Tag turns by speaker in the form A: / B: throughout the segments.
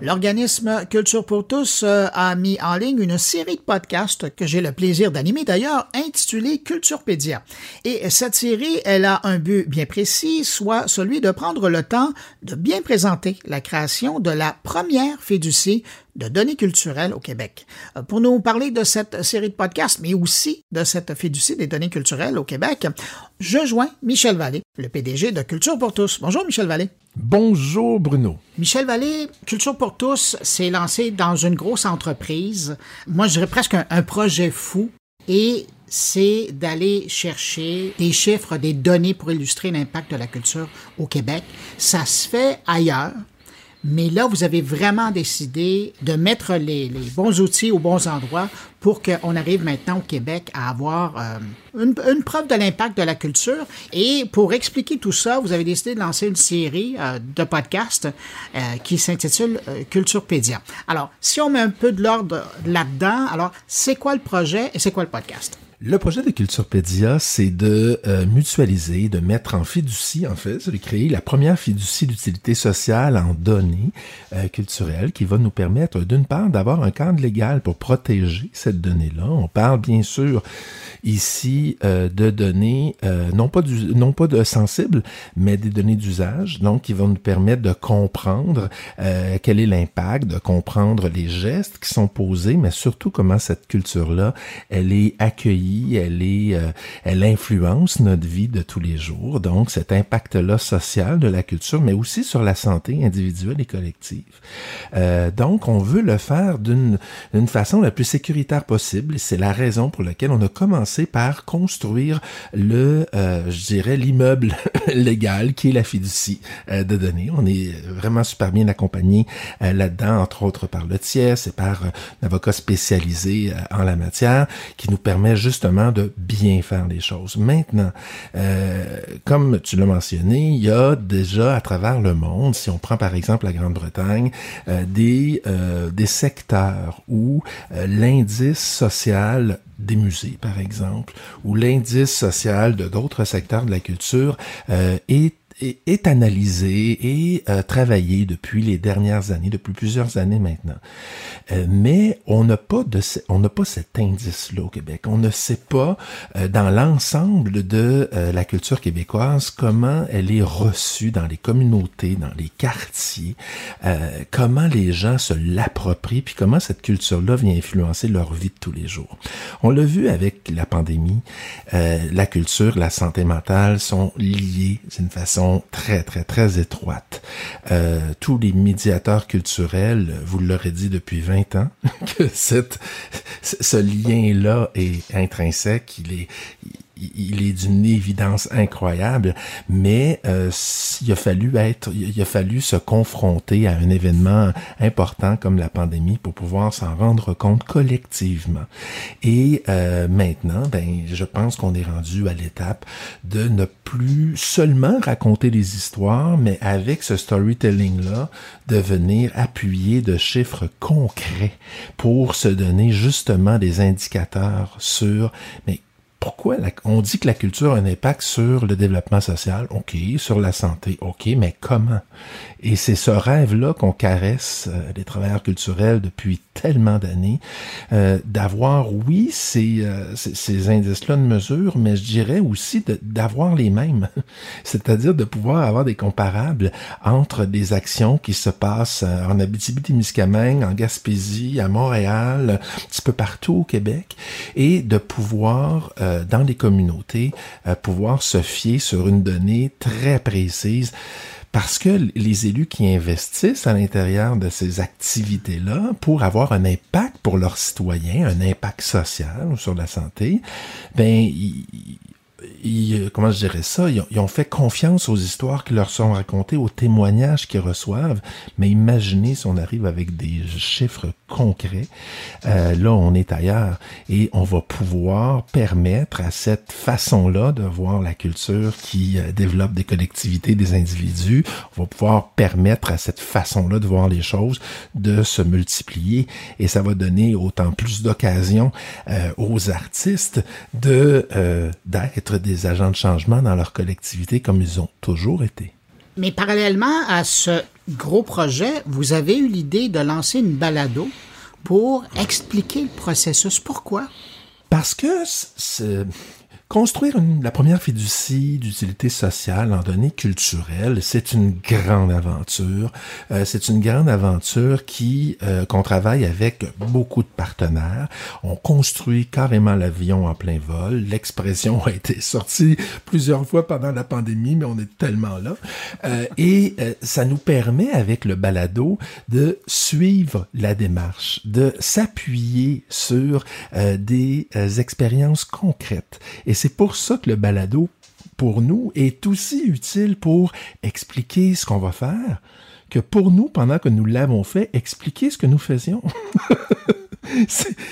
A: L'organisme Culture pour tous euh, a mis en ligne une série de podcasts que j'ai le plaisir d'animer d'ailleurs, intitulée Culturepédia. Et cette série, elle a un but bien précis, soit celui de prendre le temps de bien présenter la création de la première fiducie de données culturelles au Québec. Euh, pour nous parler de cette série de podcasts, mais aussi de cette fiducie des données culturelles au Québec, je joins Michel Vallée, le PDG de Culture pour tous. Bonjour Michel Vallée.
B: Bonjour Bruno.
A: Michel Vallée, Culture pour tous s'est lancé dans une grosse entreprise. Moi, je dirais presque un, projet fou. Et c'est d'aller chercher des chiffres, des données pour illustrer l'impact de la culture au Québec. Ça se fait ailleurs. Mais là, vous avez vraiment décidé de mettre les, bons outils aux bons endroits pour qu'on arrive maintenant au Québec à avoir euh, une, preuve de l'impact de la culture. Et pour expliquer tout ça, vous avez décidé de lancer une série euh, de podcasts euh, qui s'intitule Culturepédia. Alors, si on met un peu de l'ordre là-dedans, alors c'est quoi le projet et c'est quoi le podcast?
B: Le projet de Culturepédia, c'est de euh, mutualiser, de mettre en fiducie, en fait, de créer la première fiducie d'utilité sociale en données euh, culturelles qui va nous permettre, d'une part, d'avoir un cadre légal pour protéger cette donnée-là. On parle bien sûr ici euh, de données, non pas du, non pas de sensibles, mais des données d'usage, donc qui vont nous permettre de comprendre quel est l'impact, de comprendre les gestes qui sont posés, mais surtout comment cette culture-là, elle est accueillie elle est, euh, elle influence notre vie de tous les jours. Donc, cet impact-là social de la culture, mais aussi sur la santé individuelle et collective. Euh, donc, on veut le faire d'une façon la plus sécuritaire possible. C'est la raison pour laquelle on a commencé par construire le, euh, je dirais, l'immeuble légal qui est la fiducie de données. On est vraiment super bien accompagné là-dedans, entre autres par le tiers et par un avocat spécialisé en la matière qui nous permet juste justement de bien faire les choses. Maintenant, euh, comme tu l'as mentionné, il y a déjà à travers le monde, si on prend par exemple la Grande-Bretagne, euh, des, euh, des secteurs où l'indice social des musées, par exemple, ou l'indice social de d'autres secteurs de la culture est est, analysé et euh, travaillé depuis les dernières années, depuis plusieurs années maintenant. Euh, mais on n'a pas de, on n'a pas cet indice-là au Québec. On ne sait pas euh, dans l'ensemble de la culture québécoise comment elle est reçue dans les communautés, dans les quartiers, comment les gens se l'approprient, puis comment cette culture-là vient influencer leur vie de tous les jours. On l'a vu avec la pandémie. la culture, la santé mentale sont liées d'une façon très, très, très étroite. Euh, tous les médiateurs culturels, vous l'aurez dit depuis 20 ans, que ce lien-là est intrinsèque, est, il est d'une évidence incroyable, mais euh, il a fallu être, il a fallu se confronter à un événement important comme la pandémie pour pouvoir s'en rendre compte collectivement. Et euh, maintenant, ben, je pense qu'on est rendu à l'étape de ne plus seulement raconter des histoires, mais avec ce storytelling-là, de venir appuyer de chiffres concrets pour se donner justement des indicateurs sur mais pourquoi on dit que la culture a un impact sur le développement social, ok, sur la santé, ok, mais comment? Et c'est ce rêve-là qu'on caresse euh, les travailleurs culturels depuis tellement d'années, euh, d'avoir, oui, ces, euh, ces, indices-là de mesure, mais je dirais aussi d'avoir les mêmes, c'est-à-dire de pouvoir avoir des comparables entre des actions qui se passent en Abitibi-Témiscamingue, en Gaspésie, à Montréal, un petit peu partout au Québec, et de pouvoir euh, dans les communautés, euh, pouvoir se fier sur une donnée très précise. Parce que les élus qui investissent à l'intérieur de ces activités-là pour avoir un impact pour leurs citoyens, un impact social sur la santé, ben ils, comment je dirais ça, ils ont, fait confiance aux histoires qui leur sont racontées, aux témoignages qu'ils reçoivent. Mais imaginez si on arrive avec des chiffres concrets. Euh, là, on est ailleurs et on va pouvoir permettre à cette façon-là de voir la culture qui euh, développe des collectivités, des individus. On va pouvoir permettre à cette façon-là de voir les choses de se multiplier et ça va donner autant plus d'occasions euh, aux artistes de d'être des agents de changement dans leur collectivité comme ils ont toujours été.
A: Mais parallèlement à ce gros projet, vous avez eu l'idée de lancer une balado pour expliquer le processus. Pourquoi?
B: Parce que Construire la première fiducie d'utilité sociale en données culturelles, c'est une grande aventure. Euh, c'est une grande aventure qui euh, qu'on travaille avec beaucoup de partenaires. On construit carrément l'avion en plein vol. L'expression a été sortie plusieurs fois pendant la pandémie, mais on est tellement là. Euh, et ça nous permet avec le balado de suivre la démarche, de s'appuyer sur des expériences concrètes. Et c'est pour ça que le balado, pour nous, est aussi utile pour expliquer ce qu'on va faire que pour nous, pendant que nous l'avons fait, expliquer ce que nous faisions.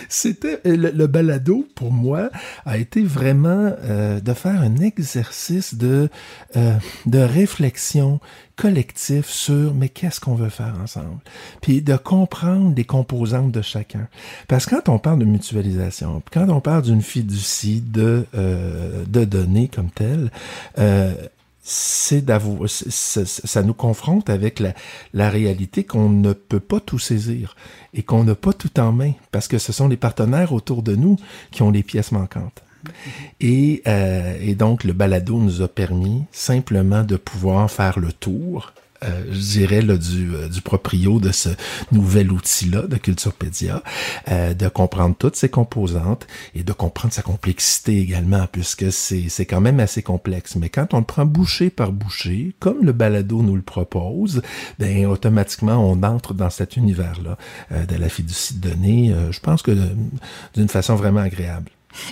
B: C'était le, balado pour moi a été vraiment euh, de faire un exercice de euh, de réflexion collectif sur mais qu'est-ce qu'on veut faire ensemble, puis de comprendre les composantes de chacun. Parce que quand on parle de mutualisation, quand on parle d'une fiducie de euh, de données comme telle, c'est d'avouer, ça nous confronte avec la, la réalité qu'on ne peut pas tout saisir et qu'on n'a pas tout en main parce que ce sont les partenaires autour de nous qui ont les pièces manquantes. Et, euh, et donc le balado nous a permis simplement de pouvoir faire le tour euh, je dirais, là, du, euh, du proprio de ce nouvel outil-là de Culturepédia, euh, de comprendre toutes ses composantes et de comprendre sa complexité également, puisque c'est, quand même assez complexe. Mais quand on le prend bouchée par bouchée, comme le balado nous le propose, ben automatiquement on entre dans cet univers-là de la fiducie de données, je pense que d'une façon vraiment agréable.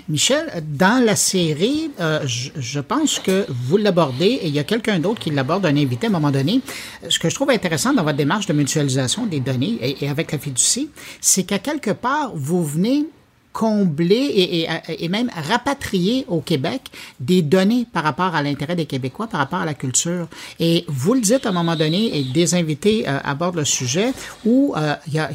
A: Michel, dans la série, euh, je, pense que vous l'abordez et il y a quelqu'un d'autre qui l'aborde, un invité à un moment donné. Ce que je trouve intéressant dans votre démarche de mutualisation des données et, avec la fiducie, c'est qu'à quelque part, vous venez combler et, même rapatrier au Québec des données par rapport à l'intérêt des Québécois, par rapport à la culture. Et vous le dites à un moment donné, et des invités euh, abordent le sujet, où euh, il y, a,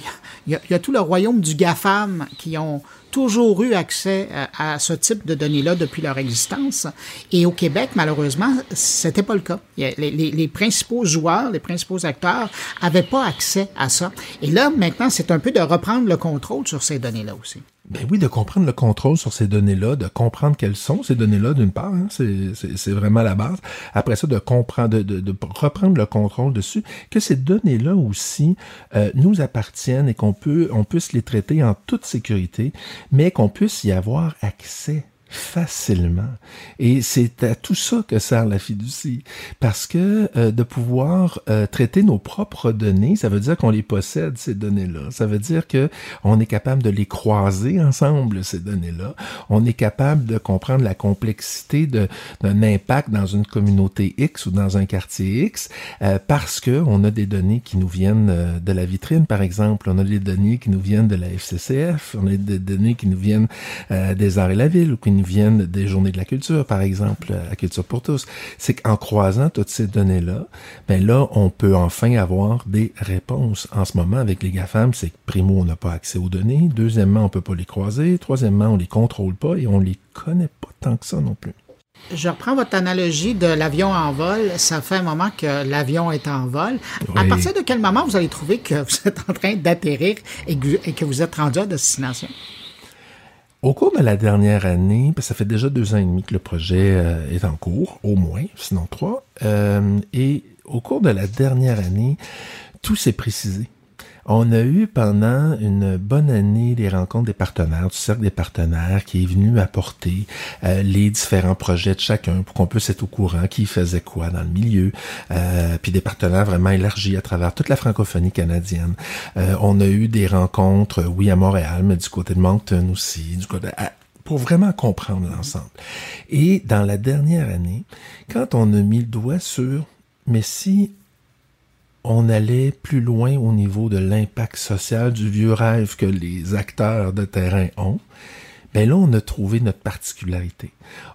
A: a, y, a, tout le royaume du GAFAM qui ont toujours eu accès à, ce type de données-là depuis leur existence. Et au Québec, malheureusement, c'était pas le cas. Les, principaux joueurs, les principaux acteurs avaient pas accès à ça. Et là, maintenant, c'est un peu de reprendre le contrôle sur ces données-là aussi.
B: Ben oui, de comprendre le contrôle sur ces données-là, de comprendre quelles sont ces données-là, d'une part, hein, c'est vraiment la base. Après ça, de comprendre, de, de reprendre le contrôle dessus, que ces données-là aussi euh, nous appartiennent et qu'on on puisse les traiter en toute sécurité, mais qu'on puisse y avoir accès facilement. Et c'est à tout ça que sert la fiducie. Parce que euh, de pouvoir euh, traiter nos propres données, ça veut dire qu'on les possède, ces données-là. Ça veut dire que on est capable de les croiser ensemble, ces données-là. On est capable de comprendre la complexité d'un impact dans une communauté X ou dans un quartier X euh, parce que on a des données qui nous viennent de la vitrine, par exemple. On a des données qui nous viennent de la FCCF. On a des données qui nous viennent des arts et la ville viennent des journées de la culture, par exemple, à Culture pour tous. C'est qu'en croisant toutes ces données-là, ben là, on peut enfin avoir des réponses. En ce moment, avec les GAFAM, c'est que primo, on n'a pas accès aux données. Deuxièmement, on peut pas les croiser. Troisièmement, on les contrôle pas et on les connaît pas tant que ça non plus.
A: Je reprends votre analogie de l'avion en vol. Ça fait un moment que l'avion est en vol. À partir de quel moment vous allez trouver que vous êtes en train d'atterrir et que vous êtes rendu à destination?
B: Au cours de la dernière année, ça fait déjà deux ans et demi que le projet euh, est en cours, au moins, sinon trois, euh, et au cours de la dernière année, tout s'est précisé. On a eu pendant une bonne année des rencontres des partenaires, du cercle des partenaires qui est venu apporter euh, les différents projets de chacun pour qu'on puisse être au courant qui faisait quoi dans le milieu, euh, puis des partenaires vraiment élargis à travers toute la francophonie canadienne. Euh, on a eu des rencontres, oui, à Montréal, mais du côté de Moncton aussi, du côté pour vraiment comprendre l'ensemble. Et dans la dernière année, quand on a mis le doigt sur mais si on allait plus loin au niveau de l'impact social du vieux rêve que les acteurs de terrain ont, ben là, on a trouvé notre particularité.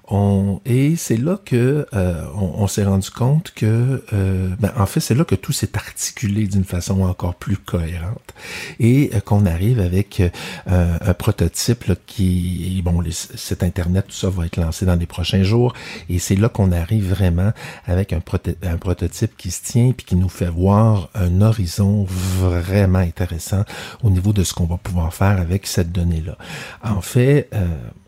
B: On, et c'est là que euh, on, s'est rendu compte que, euh, ben, en fait, c'est là que tout s'est articulé d'une façon encore plus cohérente et euh, qu'on arrive avec un prototype qui, bon, cet internet, tout ça va être lancé dans les prochains jours et c'est là qu'on arrive vraiment avec un, un prototype qui se tient puis qui nous fait voir un horizon vraiment intéressant au niveau de ce qu'on va pouvoir faire avec cette donnée-là. En fait,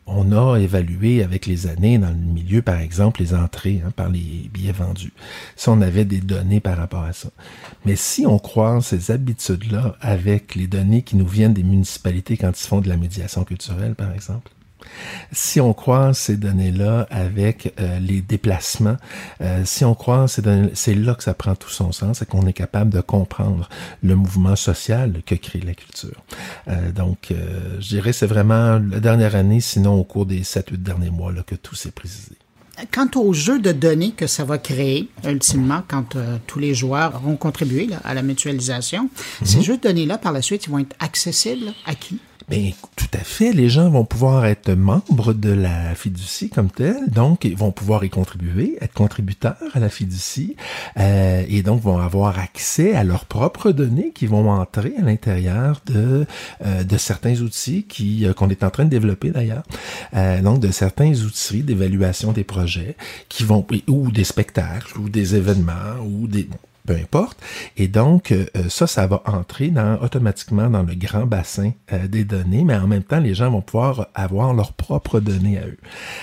B: on a évalué avec les années dans le milieu, par exemple, les entrées hein, par les billets vendus. Si on avait des données par rapport à ça. Mais si on croise ces habitudes-là avec les données qui nous viennent des municipalités quand ils font de la médiation culturelle, par exemple, si on croise ces données-là avec euh, les déplacements, euh, si on croise ces données, c'est là que ça prend tout son sens et qu'on est capable de comprendre le mouvement social que crée la culture. Euh, donc, je dirais c'est vraiment la dernière année, sinon au cours des 7-8 derniers mois, là, que tout s'est précisé.
A: Quant au jeu de données que ça va créer, ultimement, quand tous les joueurs auront contribué à la mutualisation, ces mhm. jeux de données-là, par la suite, ils vont être accessibles à qui?
B: Ben, tout à fait. Les gens vont pouvoir être membres de la fiducie comme telle, donc ils vont pouvoir y contribuer, être contributeurs à la fiducie, euh, et donc vont avoir accès à leurs propres données qui vont entrer à l'intérieur de euh, de certains outils qui euh, qu'on est en train de développer d'ailleurs. Donc de certains outils d'évaluation des projets qui vont ou des spectacles ou des événements ou des peu importe. Et donc, euh, ça, ça va entrer dans, automatiquement dans le grand bassin euh, des données, mais en même temps, les gens vont pouvoir avoir leurs propres données à eux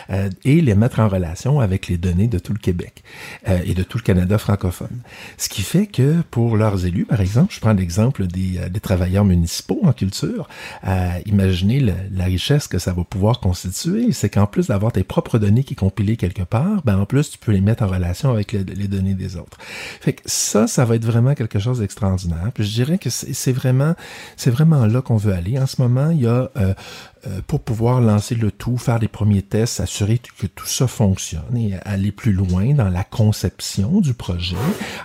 B: euh, et les mettre en relation avec les données de tout le Québec et de tout le Canada francophone. Ce qui fait que pour leurs élus, par exemple, je prends l'exemple des, des, travailleurs municipaux en culture, imaginez la richesse que ça va pouvoir constituer, c'est qu'en plus d'avoir tes propres données qui compilées quelque part, ben en plus, tu peux les mettre en relation avec les données des autres. Fait que ça, ça va être vraiment quelque chose d'extraordinaire. Puis je dirais que c'est vraiment, c'est vraiment là qu'on veut aller. En ce moment, il y a euh, pour pouvoir lancer le tout, faire des premiers tests, s'assurer que tout ça fonctionne et aller plus loin dans la conception du projet.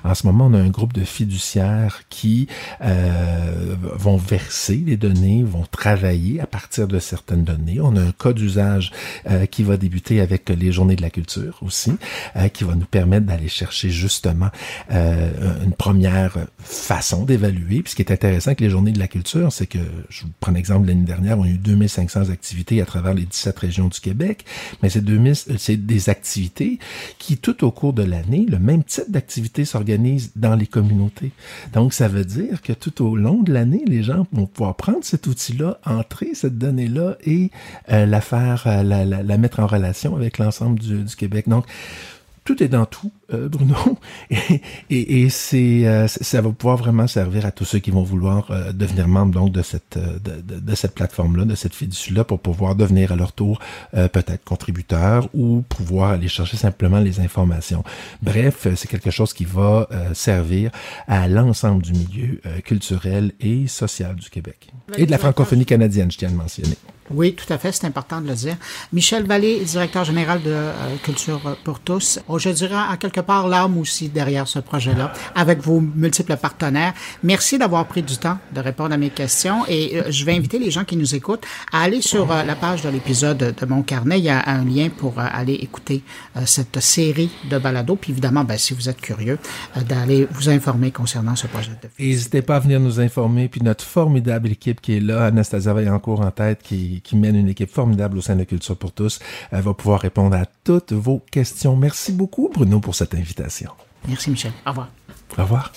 B: En ce moment, on a un groupe de fiduciaires qui euh, vont verser les données, vont travailler à partir de certaines données. On a un cas d'usage euh, qui va débuter avec les journées de la culture aussi, euh, qui va nous permettre d'aller chercher justement euh, une première façon d'évaluer. Puis ce qui est intéressant avec les journées de la culture, c'est que, je vous prends l'exemple l'année dernière, on a eu 2500 activités à travers les 17 régions du Québec, mais c'est des activités qui, tout au cours de l'année, le même type d'activité s'organise dans les communautés. Donc, ça veut dire que tout au long de l'année, les gens vont pouvoir prendre cet outil-là, entrer cette donnée-là et euh, la faire, euh, la, la, mettre en relation avec l'ensemble du, du Québec. Donc, tout est dans tout, euh, Bruno, et, et, et c'est, euh, ça va pouvoir vraiment servir à tous ceux qui vont vouloir euh, devenir membres donc de cette de, de, cette plateforme-là, de cette fiducie-là, pour pouvoir devenir à leur tour peut-être contributeurs ou pouvoir aller chercher simplement les informations. Bref, c'est quelque chose qui va servir à l'ensemble du milieu culturel et social du Québec et de la francophonie canadienne, je tiens à le mentionner.
A: Oui, tout à fait, c'est important de le dire. Michel Vallée, directeur général de Culture pour tous. Je dirais à quelque part l'âme aussi derrière ce projet-là, avec vos multiples partenaires. Merci d'avoir pris du temps de répondre à mes questions et euh, je vais inviter les gens qui nous écoutent à aller sur euh, la page de l'épisode de mon carnet. Il y a un lien pour euh, aller écouter cette série de balados. Puis évidemment, ben, si vous êtes curieux, d'aller vous informer concernant ce projet de
B: N'hésitez pas à venir nous informer. Puis notre formidable équipe qui est là, Anastasia Vaillancourt en tête, qui, qui mène une équipe formidable au sein de Culture pour tous, elle va pouvoir répondre à toutes vos questions. Merci beaucoup, Bruno, pour cette invitation.
A: Merci, Michel. Au revoir.
B: Au revoir.